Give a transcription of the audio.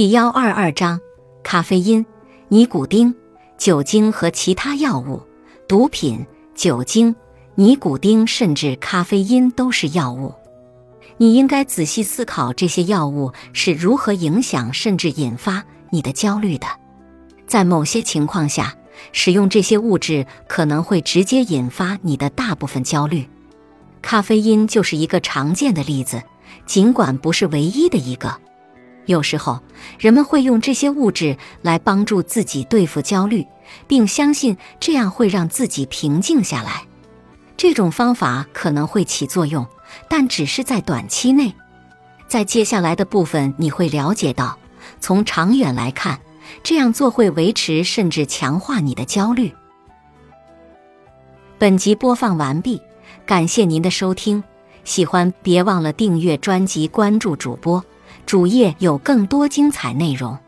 第幺二二章：咖啡因、尼古丁、酒精和其他药物、毒品、酒精、尼古丁甚至咖啡因都是药物。你应该仔细思考这些药物是如何影响甚至引发你的焦虑的。在某些情况下，使用这些物质可能会直接引发你的大部分焦虑。咖啡因就是一个常见的例子，尽管不是唯一的一个。有时候，人们会用这些物质来帮助自己对付焦虑，并相信这样会让自己平静下来。这种方法可能会起作用，但只是在短期内。在接下来的部分，你会了解到，从长远来看，这样做会维持甚至强化你的焦虑。本集播放完毕，感谢您的收听。喜欢别忘了订阅专辑，关注主播。主页有更多精彩内容。